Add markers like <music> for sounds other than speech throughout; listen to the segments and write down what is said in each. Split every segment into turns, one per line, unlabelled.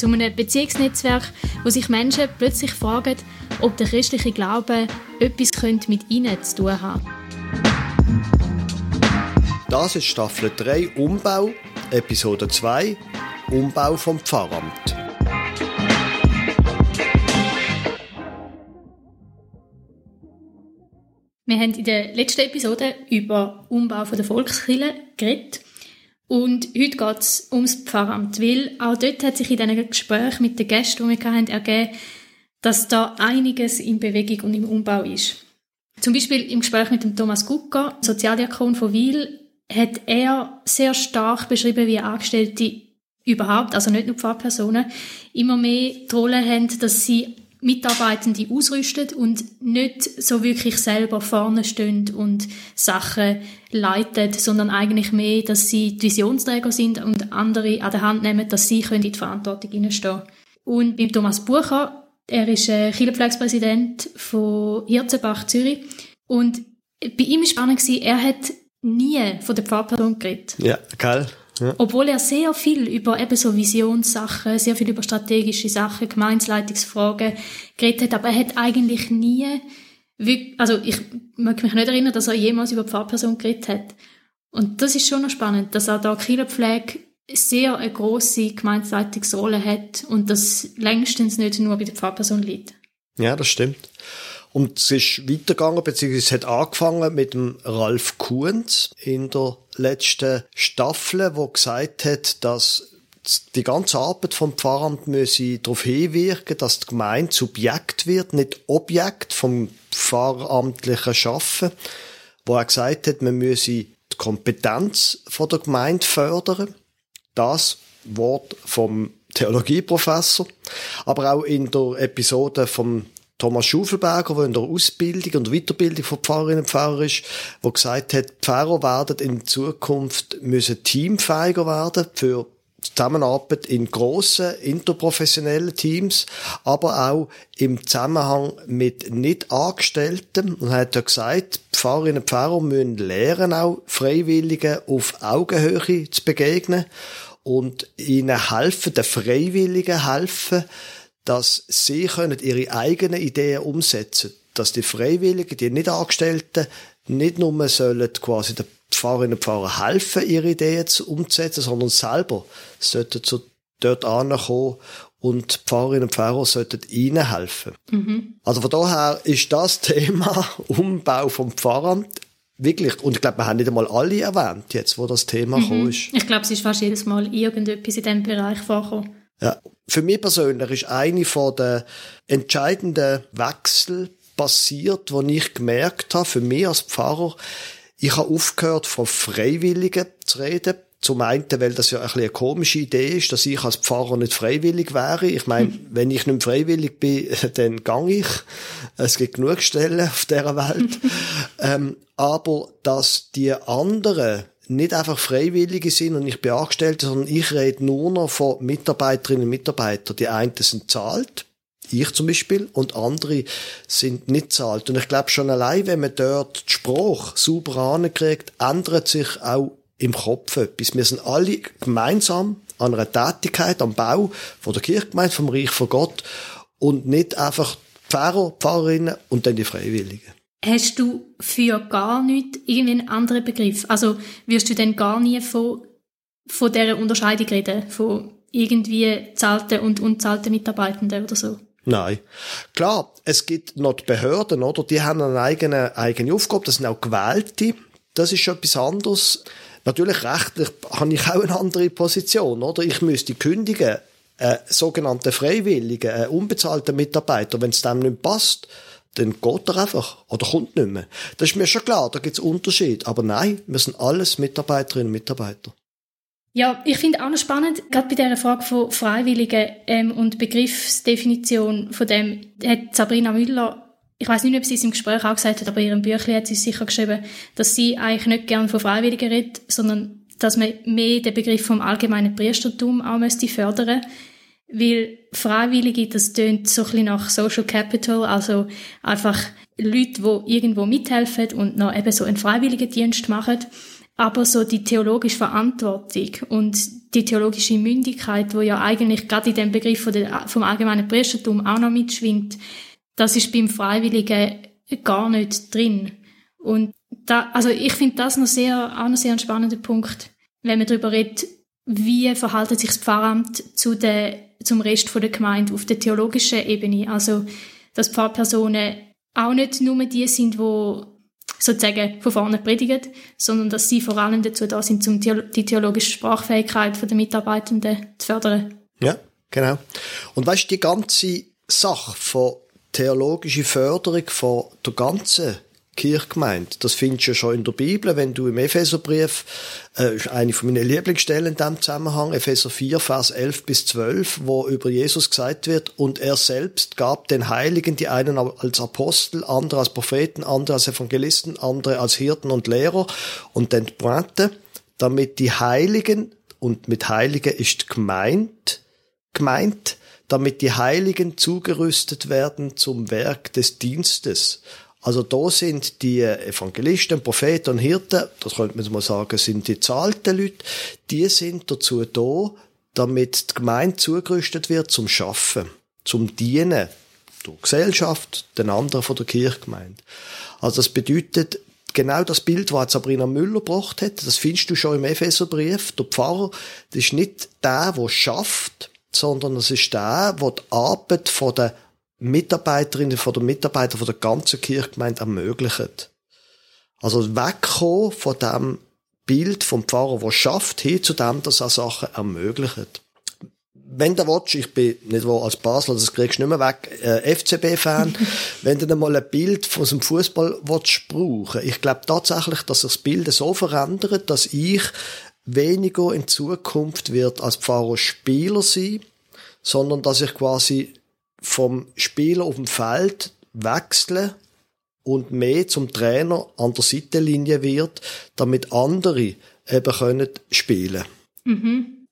Zu einem Beziehungsnetzwerk, wo sich Menschen plötzlich fragen, ob der christliche Glaube etwas mit ihnen zu tun hat.
Das ist Staffel 3 Umbau, Episode 2 Umbau vom Pfarramt.
Wir haben in der letzten Episode über Umbau der Volkskirche geredet. Und heute geht es ums Pfarramt, weil auch dort hat sich in diesen Gesprächen mit den Gästen, die wir hatten, ergeben, dass da einiges in Bewegung und im Umbau ist. Zum Beispiel im Gespräch mit dem Thomas Gucker, Sozialdiakon von Wiel, hat er sehr stark beschrieben, wie Angestellte überhaupt, also nicht nur Pfarrpersonen, immer mehr die Rolle haben, dass sie Mitarbeitende ausrüstet und nicht so wirklich selber vorne stehen und Sachen leitet, sondern eigentlich mehr, dass sie die Visionsträger sind und andere an der Hand nehmen, dass sie in die Verantwortung hineinstehen Und beim Thomas Bucher, er ist äh, Kirchenpflegspräsident von Hirzenbach Zürich und bei ihm war spannend, er hat nie von der Pfarrperson geredet.
Ja, geil. Ja.
Obwohl er sehr viel über eben so Visionssachen, sehr viel über strategische Sachen, Gemeinsleitungsfragen geredet hat, aber er hat eigentlich nie, also ich mag mich nicht erinnern, dass er jemals über Pfarrperson geredet hat. Und das ist schon noch spannend, dass er da Kirchenpflege sehr eine grosse Gemeinsleitungsrolle hat und das längstens nicht nur bei der Pfarrperson liegt.
Ja, das stimmt. Und es ist weitergegangen, beziehungsweise es hat angefangen mit dem Ralf Kuhns in der letzten Staffel, wo gesagt hat, dass die ganze Arbeit vom Pfarramt müsse darauf hinwirken, dass die Gemeinde Subjekt wird, nicht Objekt vom pfarramtlichen Schaffen, wo er gesagt hat, man müsse die Kompetenz von der Gemeinde fördern. Das Wort vom Theologieprofessor, aber auch in der Episode vom Thomas Schufelberger, der in der Ausbildung und Weiterbildung von Pfarrerinnen und Pfarrer ist, der gesagt hat, Pfarrer werden in Zukunft müssen teamfähiger werden für Zusammenarbeit in grossen interprofessionellen Teams, aber auch im Zusammenhang mit nicht Angestellten. Und er hat ja gesagt, Pfarrerinnen und Pfarrer müssen lernen, auch Freiwilligen auf Augenhöhe zu begegnen und ihnen helfen, den Freiwilligen helfen, dass sie können ihre eigenen Ideen umsetzen dass die Freiwilligen, die nicht Angestellten, nicht nur sollen quasi den Pfarrerinnen und Pfarrer helfen, ihre Ideen zu umzusetzen, sondern selber sollten zu dort ankommen und die Pfarrerinnen und Pfarrer sollten ihnen helfen. Mhm. Also von daher ist das Thema <laughs> Umbau vom Pfarramt wirklich, und ich glaube, wir haben nicht einmal alle erwähnt, jetzt, wo das Thema mhm. ist.
Ich glaube, es ist fast jedes Mal irgendetwas in diesem Bereich vorgekommen.
Ja. Für mich persönlich ist eine von der entscheidenden Wechsel passiert, wo ich gemerkt habe, für mich als Pfarrer, ich habe aufgehört, von Freiwilligen zu reden. Zum einen, weil das ja ein eine komische Idee ist, dass ich als Pfarrer nicht freiwillig wäre. Ich meine, hm. wenn ich nicht freiwillig bin, <laughs> dann gang ich. Es gibt genug Stellen auf dieser Welt. <laughs> ähm, aber dass die anderen nicht einfach Freiwillige sind und ich bin Angestellte, sondern ich rede nur noch von Mitarbeiterinnen und Mitarbeitern. Die einen sind zahlt, ich zum Beispiel, und andere sind nicht zahlt. Und ich glaube schon allein, wenn man dort die Sprache sauber ankriegt, ändert sich auch im Kopf etwas. Wir sind alle gemeinsam an einer Tätigkeit, am Bau von der Kirchgemeinde, vom Reich von Gott und nicht einfach Pfarrer, Pfarrerinnen und dann die Freiwilligen.
Hast du für gar nichts irgendwie einen anderen Begriff? Also wirst du denn gar nie von, von dieser Unterscheidung reden? Von irgendwie zahlten und unzahlten Mitarbeitenden oder so?
Nein. Klar, es gibt noch die Behörden, oder? Die haben eine eigene, eigene Aufgabe. Das sind auch Gewählte. Das ist schon etwas anderes. Natürlich rechtlich habe ich auch eine andere Position, oder? Ich müsste kündigen, äh, sogenannte Freiwilligen, äh, unbezahlten Mitarbeiter, wenn es dem nicht passt dann geht er einfach oder kommt nicht mehr. Das ist mir schon klar, da gibt es Unterschied. Aber nein, wir sind alles Mitarbeiterinnen und Mitarbeiter.
Ja, ich finde auch noch spannend, gerade bei dieser Frage von Freiwilligen ähm, und Begriffsdefinition von dem, hat Sabrina Müller ich weiß nicht, ob sie es im Gespräch auch gesagt hat, aber in ihrem Büchlein hat sie sicher geschrieben, dass sie eigentlich nicht gern von Freiwilligen redet, sondern dass man mehr den Begriff vom allgemeinen Priestertum auch müsste fördern weil Freiwillige, das tönt so ein bisschen nach Social Capital, also einfach Leute, die irgendwo mithelfen und noch eben so einen Freiwilligendienst machen, aber so die theologische Verantwortung und die theologische Mündigkeit, wo ja eigentlich gerade in dem Begriff vom allgemeinen Priestertum auch noch mitschwingt, das ist beim Freiwilligen gar nicht drin. Und da, also ich finde das noch sehr, auch noch sehr ein spannender Punkt, wenn man darüber redet, wie verhaltet sich das Pfarramt zu der, zum Rest der Gemeinde auf der theologischen Ebene. Also, dass Pfarrpersonen auch nicht nur die sind, die sozusagen von vorne predigen, sondern dass sie vor allem dazu da sind, um die theologische Sprachfähigkeit der Mitarbeitenden zu fördern.
Ja, genau. Und weißt du, die ganze Sache von theologische Förderung von der ganzen Kirchgemeinde. Das findest du ja schon in der Bibel, wenn du im Epheserbrief, äh, ist eine von meinen Lieblingsstellen in diesem Zusammenhang, Epheser 4, Vers 11 bis 12, wo über Jesus gesagt wird, und er selbst gab den Heiligen, die einen als Apostel, andere als Propheten, andere als Evangelisten, andere als Hirten und Lehrer und den Pointe, damit die Heiligen, und mit Heiligen ist gemeint, gemeint, damit die Heiligen zugerüstet werden zum Werk des Dienstes. Also da sind die Evangelisten, Propheten und Hirten, das könnte man mal sagen, sind die zahlten Leute, die sind dazu da, damit die Gemeinde zugerüstet wird zum Schaffen, zum Dienen der Gesellschaft, den anderen von der Kirchgemeinde. Also das bedeutet, genau das Bild, was Sabrina Müller gebracht hat, das findest du schon im Epheserbrief. Der Pfarrer, das ist nicht der, der schafft, sondern es ist der, der die Arbeit von der Mitarbeiterinnen, von der Mitarbeiter von der ganzen Kirchgemeinde ermöglicht. Also wegkommen von dem Bild vom Pfarrer, der schafft, hin zu dem, dass er Sachen ermöglicht. Wenn du willst, ich bin nicht wo als Basler, das kriegst du nicht mehr weg, äh, FCB-Fan, <laughs> wenn du dann mal ein Bild von dem Fußball willst brauchen, ich glaube tatsächlich, dass sich das Bild so verändert, dass ich weniger in Zukunft wird als Pfarrer Spieler sein, sondern dass ich quasi vom Spieler auf dem Feld wechsle und mehr zum Trainer an der Seitenlinie wird, damit andere eben können spielen.
Mhm.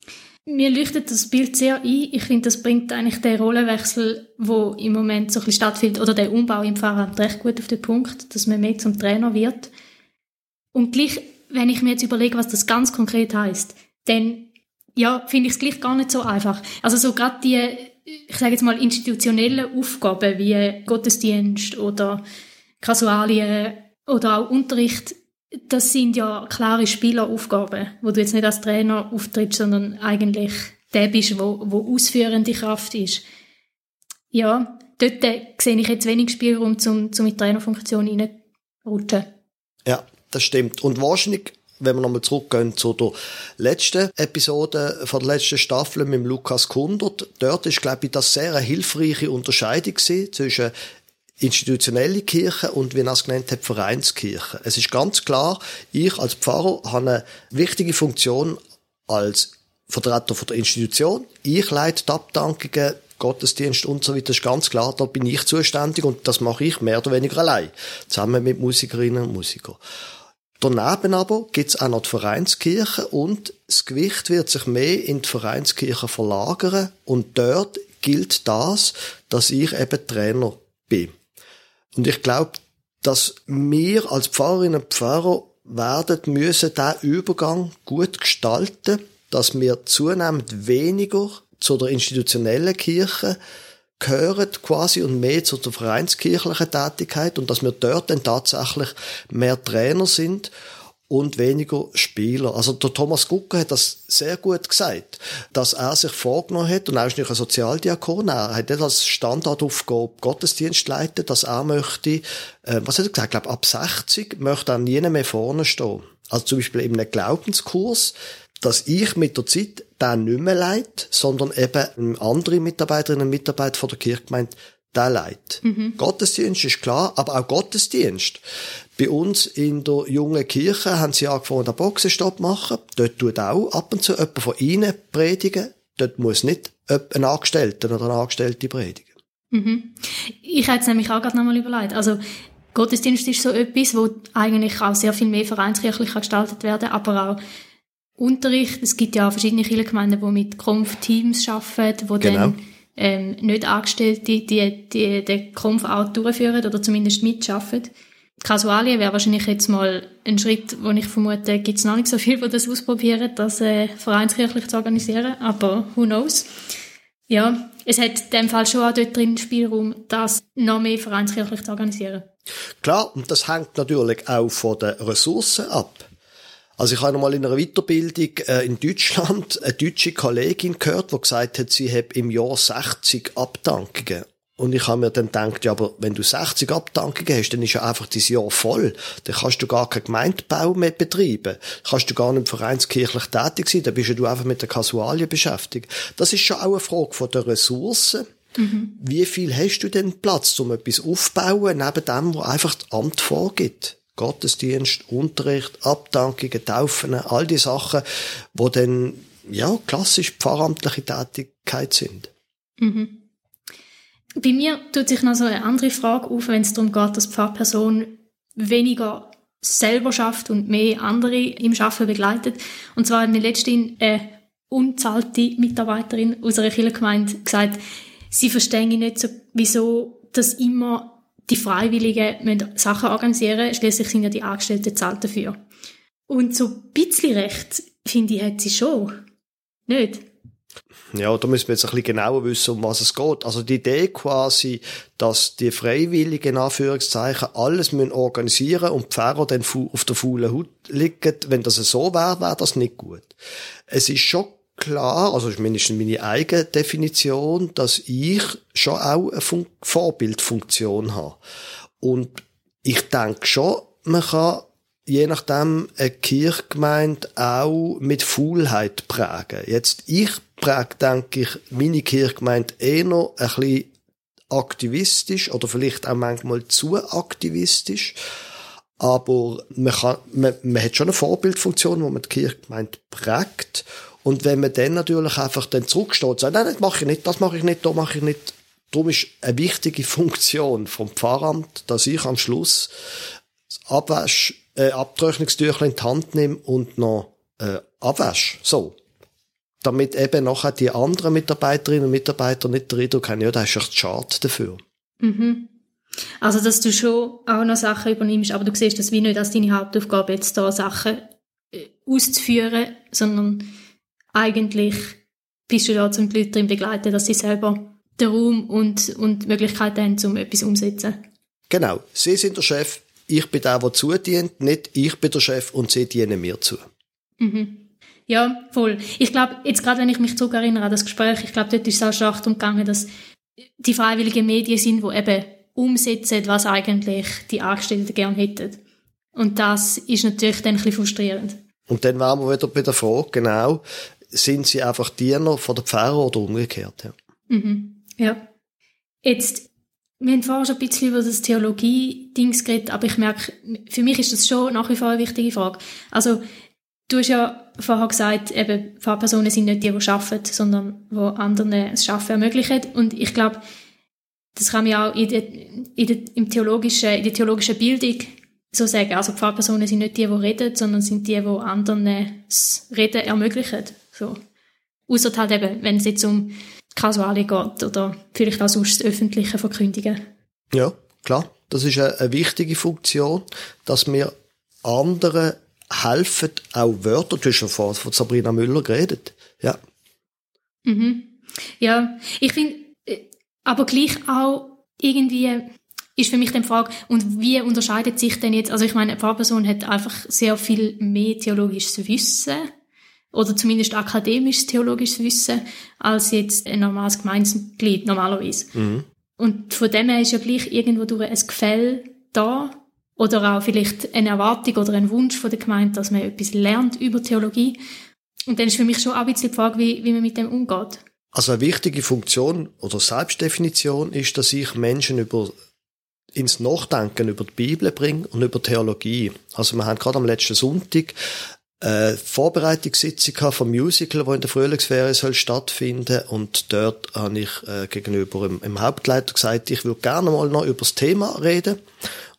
Mir leuchtet das Bild sehr ein. Ich finde, das bringt eigentlich den Rollenwechsel, wo im Moment so ein stattfindet, oder den Umbau im Fahrrad recht gut auf den Punkt, dass man mehr zum Trainer wird. Und gleich wenn ich mir jetzt überlege, was das ganz konkret heißt, dann ja, finde ich es gleich gar nicht so einfach. Also so gerade die, ich sage jetzt mal, institutionellen Aufgaben wie Gottesdienst oder Kasualien oder auch Unterricht, das sind ja klare Spieleraufgaben, wo du jetzt nicht als Trainer auftrittst, sondern eigentlich der bist, wo, wo ausführende Kraft ist. Ja, dort sehe ich jetzt wenig Spielraum, um, um in die Trainerfunktion reinzurutschen.
Ja, das stimmt. Und wahrscheinlich wenn wir nochmal zurückgehen zu der letzten Episode von der letzten Staffel mit Lukas Kundert, dort ist, glaube ich, das sehr eine hilfreiche Unterscheidung zwischen institutionelle Kirche und, wie er es genannt hat, Vereinskirche. Es ist ganz klar, ich als Pfarrer habe eine wichtige Funktion als Vertreter der Institution. Ich leite die Abdankungen, Gottesdienst und so weiter, das ist ganz klar, da bin ich zuständig und das mache ich mehr oder weniger allein, zusammen mit Musikerinnen und Musikern. Daneben aber gibt's auch noch die Vereinskirche und das Gewicht wird sich mehr in die Vereinskirche verlagern und dort gilt das, dass ich eben Trainer bin. Und ich glaube, dass wir als Pfarrerinnen und Pfarrer werden müssen diesen Übergang gut gestalten, dass wir zunehmend weniger zu der institutionellen Kirche gehören quasi und mehr zu der vereinskirchlichen Tätigkeit und dass wir dort dann tatsächlich mehr Trainer sind und weniger Spieler. Also der Thomas Gucker hat das sehr gut gesagt, dass er sich vorgenommen hat, und er ist nicht ein Sozialdiakon, er hat das als Standardaufgabe Gottesdienst leiten, dass er möchte, äh, was hat er gesagt, ich glaube ab 60 möchte er nie mehr vorne stehen. Also zum Beispiel in einem Glaubenskurs dass ich mit der Zeit den nicht mehr leite, sondern eben andere Mitarbeiterinnen und Mitarbeiter von der Kirchgemeinde der leitet. Mhm. Gottesdienst ist klar, aber auch Gottesdienst. Bei uns in der jungen Kirche haben sie angefangen, den Boxenstopp machen. Dort tut auch ab und zu jemand von ihnen predigen. Dort muss nicht ein Angestellter oder eine Angestellte predigen.
Mhm. Ich hätte es nämlich auch gerade nochmal überlegt. Also, Gottesdienst ist so etwas, wo eigentlich auch sehr viel mehr vereinskirchlich gestaltet werden aber auch Unterricht. Es gibt ja auch verschiedene Kirchengemeinden, die mit Konf-Teams arbeiten, wo genau. dann ähm, nicht Angestellte die, die den Konf auch durchführen oder zumindest mitschaffen. Kasualien wäre wahrscheinlich jetzt mal ein Schritt, wo ich vermute, gibt es noch nicht so viel, die das ausprobieren, das äh, vereinskirchlich zu organisieren, aber who knows. Ja, es hat in dem Fall schon auch dort drin Spielraum, das noch mehr vereinskirchlich zu organisieren.
Klar, und das hängt natürlich auch von den Ressourcen ab. Also ich habe noch mal in einer Weiterbildung äh, in Deutschland eine deutsche Kollegin gehört, die gesagt hat, sie hat im Jahr 60 Abdankungen. Und ich habe mir dann gedacht, ja, aber wenn du 60 Abdankungen hast, dann ist ja einfach dieses Jahr voll. Dann kannst du gar keinen Gemeindebau mehr betreiben. Dann kannst du gar nicht vereinskirchlich tätig sein. Dann bist du einfach mit der Kasualien beschäftigt. Das ist schon auch eine Frage von der Ressourcen. Mhm. Wie viel hast du denn Platz, um etwas aufzubauen, neben dem, was einfach das Amt vorgibt? Gottesdienst, Unterricht, Abdankungen, Taufen, all die Sachen, wo dann, ja, klassisch pfarramtliche Tätigkeit sind.
Mhm. Bei mir tut sich noch so eine andere Frage auf, wenn es darum geht, dass die Pfarrperson weniger selber schafft und mehr andere im Schaffen begleitet. Und zwar hat mir letztens eine unzahlte Mitarbeiterin aus einer Kirchengemeinde gesagt, sie verstehen nicht so, wieso das immer die Freiwilligen müssen Sachen organisieren, schließlich sind ja die Angestellten zahlt dafür. Und so ein bisschen recht, finde ich, hat sie schon. Nicht?
Ja, da müssen wir jetzt ein bisschen genauer wissen, um was es geht. Also die Idee quasi, dass die Freiwilligen, Anführungszeichen, alles müssen organisieren und die Pfarrer dann auf der faulen Haut liegen, wenn das so wäre, wäre das nicht gut. Es ist schon klar, also ist meine eigene Definition, dass ich schon auch eine Fun Vorbildfunktion habe. Und ich denke schon, man kann je nachdem eine Kirchgemeinde auch mit Faulheit prägen. Jetzt, ich präge, denke ich, meine Kirchgemeinde eher noch ein bisschen aktivistisch oder vielleicht auch manchmal zu aktivistisch. Aber man, kann, man, man hat schon eine Vorbildfunktion, wo man die Kirchgemeinde prägt. Und wenn man dann natürlich einfach dann zurücksteht und sagt, nein, das mache ich nicht, das mache ich nicht, das mache ich nicht. Darum ist eine wichtige <laughs> Funktion vom Pfarramt, dass ich am Schluss das Abwasch, äh, in die Hand nehme und noch äh, abwäsche. So. Damit eben nachher die anderen Mitarbeiterinnen und Mitarbeiter nicht den Eindruck haben, ja, da ist echt schade dafür.
Mhm. Also, dass du schon auch noch Sachen übernimmst, aber du siehst das wie nicht als deine Hauptaufgabe, jetzt da Sachen äh, auszuführen, sondern eigentlich bist du da, um die Leute darin begleiten, dass sie selber den Raum und, und die Möglichkeiten haben, um etwas umzusetzen.
Genau. Sie sind der Chef, ich bin der, der zudient, nicht ich bin der Chef und sie dienen mir zu.
Mhm. Ja, voll. Ich glaube, jetzt gerade wenn ich mich zurückerinnere an das Gespräch, ich glaube, dort ist es auch stark darum gegangen, dass die freiwilligen Medien sind, die eben umsetzen, was eigentlich die Angestellten gerne hätten. Und das ist natürlich dann ein bisschen frustrierend.
Und dann waren wir wieder bei der Frage, genau, sind sie einfach Diener von der Pfarrer oder umgekehrt. Ja.
Mhm. ja. Jetzt, wir haben vorher schon ein bisschen über das Theologie-Dings geredet, aber ich merke, für mich ist das schon nach wie vor eine wichtige Frage. Also, du hast ja vorher gesagt, eben, Pfarrpersonen sind nicht die, die arbeiten, sondern die anderen das Arbeiten ermöglichen. Und ich glaube, das kann man ja auch in der, in der, im theologischen, in der theologischen Bildung so sagen. Also Pfarrpersonen sind nicht die, die reden, sondern sind die, die anderen das Reden ermöglichen. So. Außer halt eben, wenn es jetzt um Kasuale geht oder vielleicht auch sonst das öffentliche Verkündigen.
Ja, klar. Das ist eine, wichtige Funktion, dass wir anderen helfen, auch Wörter, du hast schon von, Sabrina Müller geredet. Ja.
Mhm. Ja, ich finde, äh, aber gleich auch irgendwie ist für mich die Frage, und wie unterscheidet sich denn jetzt, also ich meine, eine Pfarrperson hat einfach sehr viel mehr theologisches Wissen oder zumindest akademisches theologisches Wissen als jetzt ein normales Gemeinsmitglied normalerweise. Mhm. Und von dem her ist ja gleich irgendwo durch ein Gefäll da oder auch vielleicht eine Erwartung oder ein Wunsch von der Gemeinde, dass man etwas lernt über Theologie. Und dann ist für mich schon auch ein bisschen die Frage, wie, wie man mit dem umgeht.
Also eine wichtige Funktion oder Selbstdefinition ist, dass ich Menschen über ins Nachdenken über die Bibel bringe und über Theologie. Also wir haben gerade am letzten Sonntag eine Vorbereitungssitzung vom Musical, wo in der Frühlingsferien soll stattfinden und dort habe ich äh, gegenüber im Hauptleiter gesagt, ich würde gerne mal noch über das Thema reden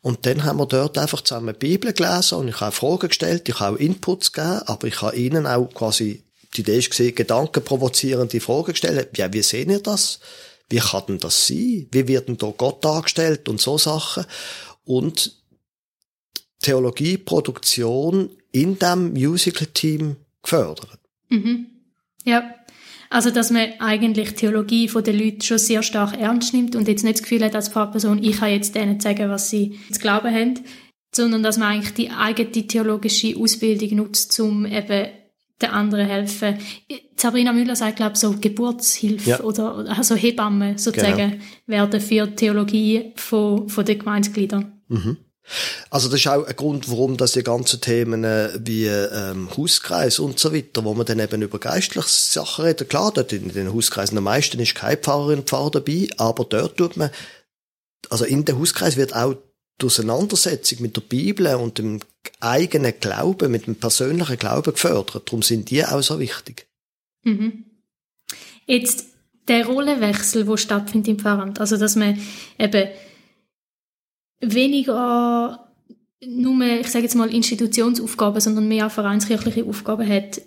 und dann haben wir dort einfach zusammen Bibel gelesen und ich habe Fragen gestellt, ich habe auch Inputs gegeben, aber ich habe ihnen auch quasi die Idee ist gesehen, gedankenprovozierende Fragen gestellt. Ja, wie sehen ihr das? Wie kann denn das sein? Wie wird denn da Gott dargestellt und so Sachen? Und Theologieproduktion in dem Musical-Team gefördert.
Mhm. Ja. Also, dass man eigentlich Theologie von den Leuten schon sehr stark ernst nimmt und jetzt nicht das Gefühl hat, als Pfarrperson, ich kann jetzt denen sagen, was sie zu glauben haben, sondern dass man eigentlich die eigene theologische Ausbildung nutzt, um eben den anderen helfen. Sabrina Müller sagt, glaube ich, so Geburtshilfe ja. oder also Hebamme sozusagen genau. werden für Theologie von, von den Gemeindegliedern.
Mhm. Also das ist auch ein Grund, warum dass die ganzen Themen äh, wie ähm, Hauskreis und so weiter, wo man dann eben über geistliche Sachen reden. Klar, dort in den Hauskreisen am meisten ist kein Pfarrerin Pfarrer dabei, aber dort tut man, also in den Hauskreis wird auch die Auseinandersetzung mit der Bibel und dem eigenen Glauben, mit dem persönlichen Glauben gefördert. Darum sind die auch so wichtig.
Mhm. Jetzt der Rollenwechsel, wo stattfindet im Pfarramt, also dass man eben weniger nur, ich sage jetzt mal, Institutionsaufgaben, sondern mehr vereinskirchliche Aufgaben hat.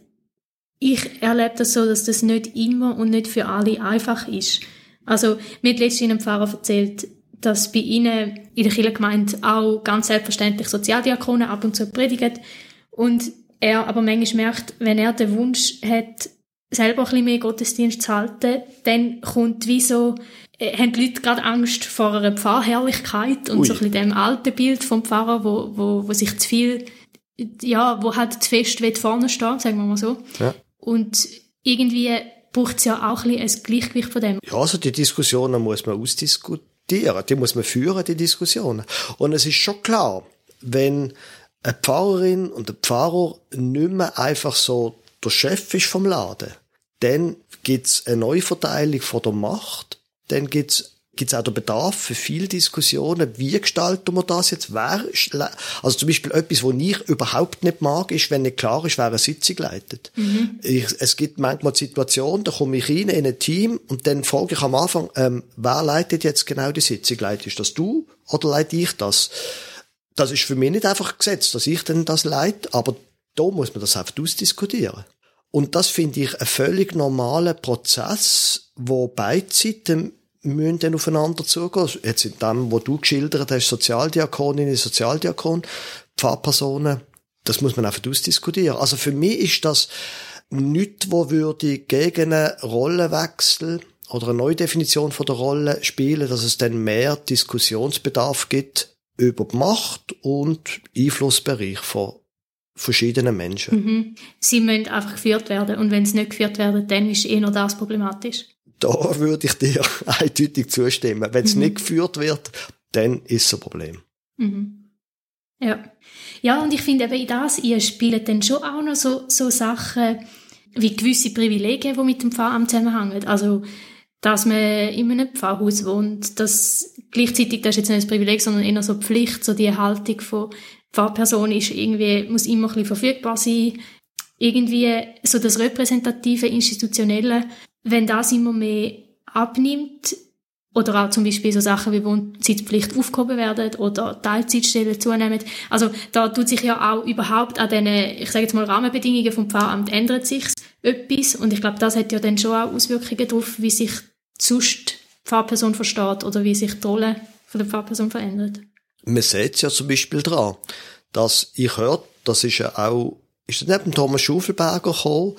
Ich erlebe das so, dass das nicht immer und nicht für alle einfach ist. Also, mir hat letztens ein Pfarrer erzählt, dass bei ihnen in der Kirchengemeinde auch ganz selbstverständlich Sozialdiakonen ab und zu predigen und er aber manchmal merkt, wenn er den Wunsch hat, selber ein bisschen mehr Gottesdienst zu halten, dann kommt wie so haben die Leute gerade Angst vor einer Pfarrherrlichkeit und Ui. so ein bisschen dem alten Bild vom Pfarrer, wo, wo, wo sich zu viel, ja, wo halt zu fest will vorne stehen, sagen wir mal so. Ja. Und irgendwie braucht es ja auch ein, bisschen ein Gleichgewicht von dem.
Ja, also die Diskussionen muss man ausdiskutieren, die muss man führen, die Diskussionen. Und es ist schon klar, wenn eine Pfarrerin und ein Pfarrer nicht mehr einfach so der Chef ist vom Laden, dann gibt's eine Neuverteilung von der Macht dann gibt's gibt's auch den Bedarf für viele Diskussionen, wie gestalten wir das jetzt? Wer, also zum Beispiel etwas, was ich überhaupt nicht mag, ist, wenn nicht klar ist, wer eine Sitzung leitet. Mhm. Ich, es gibt manchmal Situationen, da komme ich rein in ein Team und dann frage ich am Anfang, ähm, wer leitet jetzt genau die Sitzung? Leitest das du oder leite ich das? Das ist für mich nicht einfach gesetzt, dass ich denn das leite, aber da muss man das einfach ausdiskutieren. Und das finde ich einen völlig normalen Prozess, wo beide Seiten müssen dann aufeinander zugehen. Jetzt in dem, wo du geschildert hast, Sozialdiakoninnen, Sozialdiakon, Pfarrpersonen, das muss man einfach ausdiskutieren. Also für mich ist das nichts, wo würde gegen einen Rollenwechsel oder eine Neudefinition von der Rolle spielen, dass es dann mehr Diskussionsbedarf gibt über die Macht und Einflussbereich von verschiedenen Menschen.
Mhm. Sie müssen einfach geführt werden und wenn sie nicht geführt werden, dann ist eher das problematisch
da würde ich dir <laughs> eindeutig zustimmen. Wenn es mhm. nicht geführt wird, dann ist es ein Problem.
Mhm. Ja. Ja, und ich finde eben in das, ihr spielt dann schon auch noch so, so Sachen wie gewisse Privilegien, die mit dem Pfarramt zusammenhängen. Also, dass man in einem Pfarrhaus wohnt, dass gleichzeitig, das ist jetzt nicht ein Privileg, sondern eher so Pflicht, so die Haltung von Pfarrperson ist irgendwie, muss immer ein bisschen verfügbar sein. Irgendwie so das repräsentative, institutionelle wenn das immer mehr abnimmt, oder auch zum Beispiel so Sachen wie Wohnzeitpflicht aufgehoben werden oder Teilzeitstellen zunehmen. Also da tut sich ja auch überhaupt an den, ich sage jetzt mal, Rahmenbedingungen vom Pfarramt ändert sich etwas und ich glaube, das hat ja dann schon auch Auswirkungen darauf, wie sich sonst die Pfarrperson versteht oder wie sich die Rolle von der Pfarrperson verändert.
Man sieht es ja zum Beispiel daran, dass ich höre, das ist ja auch, ist neben Thomas Schufelberger gekommen,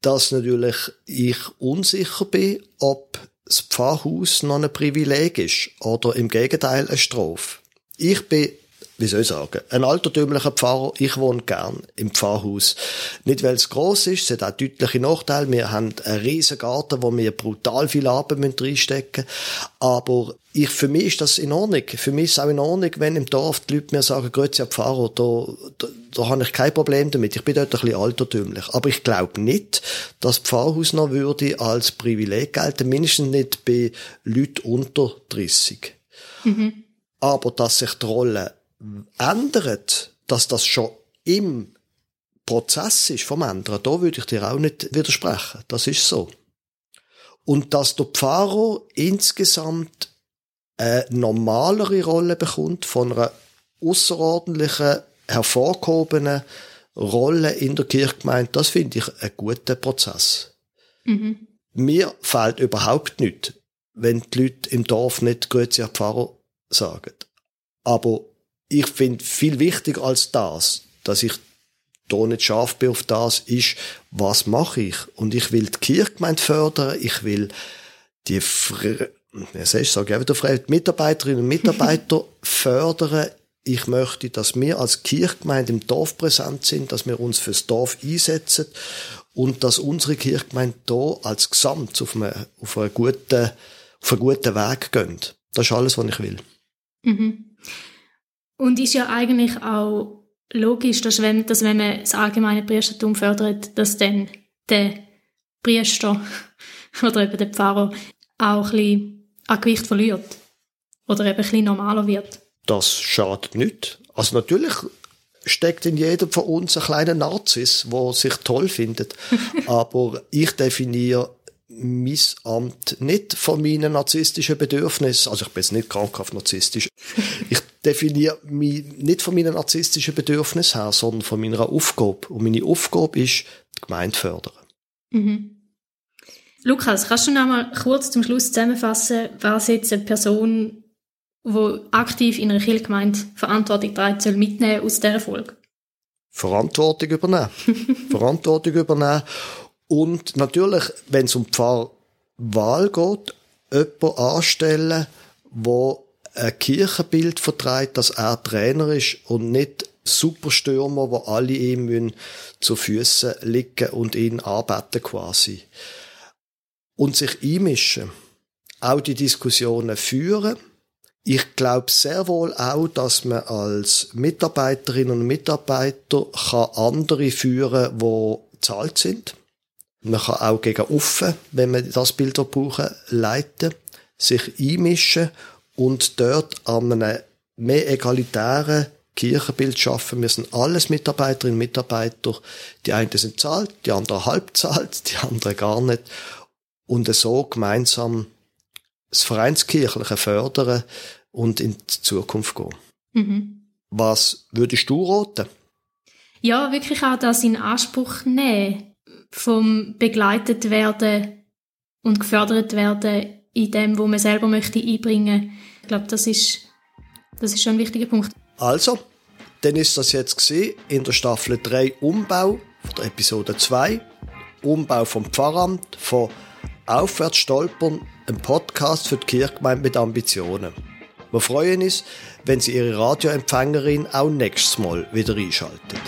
dass natürlich ich unsicher bin, ob das Pfarrhaus noch ein Privileg ist oder im Gegenteil eine Strafe. Ich bin wie soll ich sagen, ein altertümlicher Pfarrer. Ich wohne gern im Pfarrhaus. Nicht, weil es gross ist, es hat auch deutliche Nachteile. Wir haben einen riesen Garten, wo wir brutal viel Arbeit reinstecken müssen. Aber ich, für mich ist das in Ordnung. Für mich ist es auch in Ordnung, wenn im Dorf die Leute mir sagen, grüezi Herr Pfarrer, da, da, da habe ich kein Problem damit. Ich bin dort ein bisschen altertümlich. Aber ich glaube nicht, dass Pfarrhaus noch würde als Privileg gelten, mindestens nicht bei Leuten unter 30. Mhm. Aber dass sich die Rolle ändert, dass das schon im Prozess ist vom Ändern, da würde ich dir auch nicht widersprechen. Das ist so. Und dass der Pfarrer insgesamt eine normalere Rolle bekommt von einer außerordentlichen, hervorgehobenen Rolle in der Kirchgemeinde, das finde ich einen guten Prozess. Mhm. Mir fehlt überhaupt nichts, wenn die Leute im Dorf nicht Grüezi Pfarrer sagen. Aber ich finde viel wichtiger als das, dass ich da nicht scharf bin auf das, ist, was mache ich? Und ich will die Kirchgemeinde fördern, ich will die, soll ich sagen, wieder frei, die Mitarbeiterinnen und Mitarbeiter <laughs> fördern. Ich möchte, dass wir als Kirchgemeinde im Dorf präsent sind, dass wir uns fürs Dorf einsetzen und dass unsere Kirchgemeinde da als Gesamt auf einen, auf einen guten, auf einen guten Weg gehen. Das ist alles, was ich will.
Mhm. Und ist ja eigentlich auch logisch, dass wenn, dass wenn man das allgemeine Priestertum fördert, dass dann der Priester <laughs> oder eben der Pfarrer auch ein bisschen an Gewicht verliert. Oder eben ein bisschen normaler wird.
Das schadet nicht. Also natürlich steckt in jedem von uns ein kleiner Narzis, der sich toll findet. <laughs> Aber ich definiere mein Amt nicht von meinen narzisstischen Bedürfnissen, also ich bin jetzt nicht krankhaft narzisstisch, ich definiere mich nicht von meinen narzisstischen Bedürfnissen her, sondern von meiner Aufgabe. Und meine Aufgabe ist, die Gemeinde fördern. Mhm.
Lukas, kannst du noch mal kurz zum Schluss zusammenfassen, was jetzt eine Person, die aktiv in einer Kirchgemeinde Verantwortung trägt, soll mitnehmen aus dieser Folge?
Verantwortung übernehmen. <laughs> Verantwortung übernehmen und natürlich, wenn es um die Pfarrwahl geht, jemanden anstellen, der ein Kirchenbild vertreibt, dass er Trainer ist und nicht Superstürmer, wo alle ihm zu Füßen liegen und ihn arbeiten quasi. Und sich einmischen. Auch die Diskussionen führen. Ich glaube sehr wohl auch, dass man als Mitarbeiterin und Mitarbeiter kann andere führen, die zahlt sind. Man kann auch gegen offen, wenn man das Bild brauchen, leiten, sich einmischen und dort an einem mehr egalitären Kirchenbild schaffen. Wir sind alles Mitarbeiterinnen und Mitarbeiter. Die einen sind zahlt, die anderen halb zahlt, <laughs> die anderen gar nicht. Und so gemeinsam das Vereinskirchliche fördern und in die Zukunft gehen. Mhm. Was würdest du raten?
Ja, wirklich auch das in Anspruch nehmen vom begleitet werden und gefördert werden in dem, wo man selber möchte einbringen. Ich glaube, das ist, das ist schon ein wichtiger Punkt.
Also, dann ist das jetzt in der Staffel 3 Umbau von der Episode 2. Umbau vom Pfarramt, von Aufwärts stolpern, ein Podcast für die Kirchgemeinde mit Ambitionen. Wir freuen uns, wenn Sie Ihre Radioempfängerin auch nächstes Mal wieder einschaltet.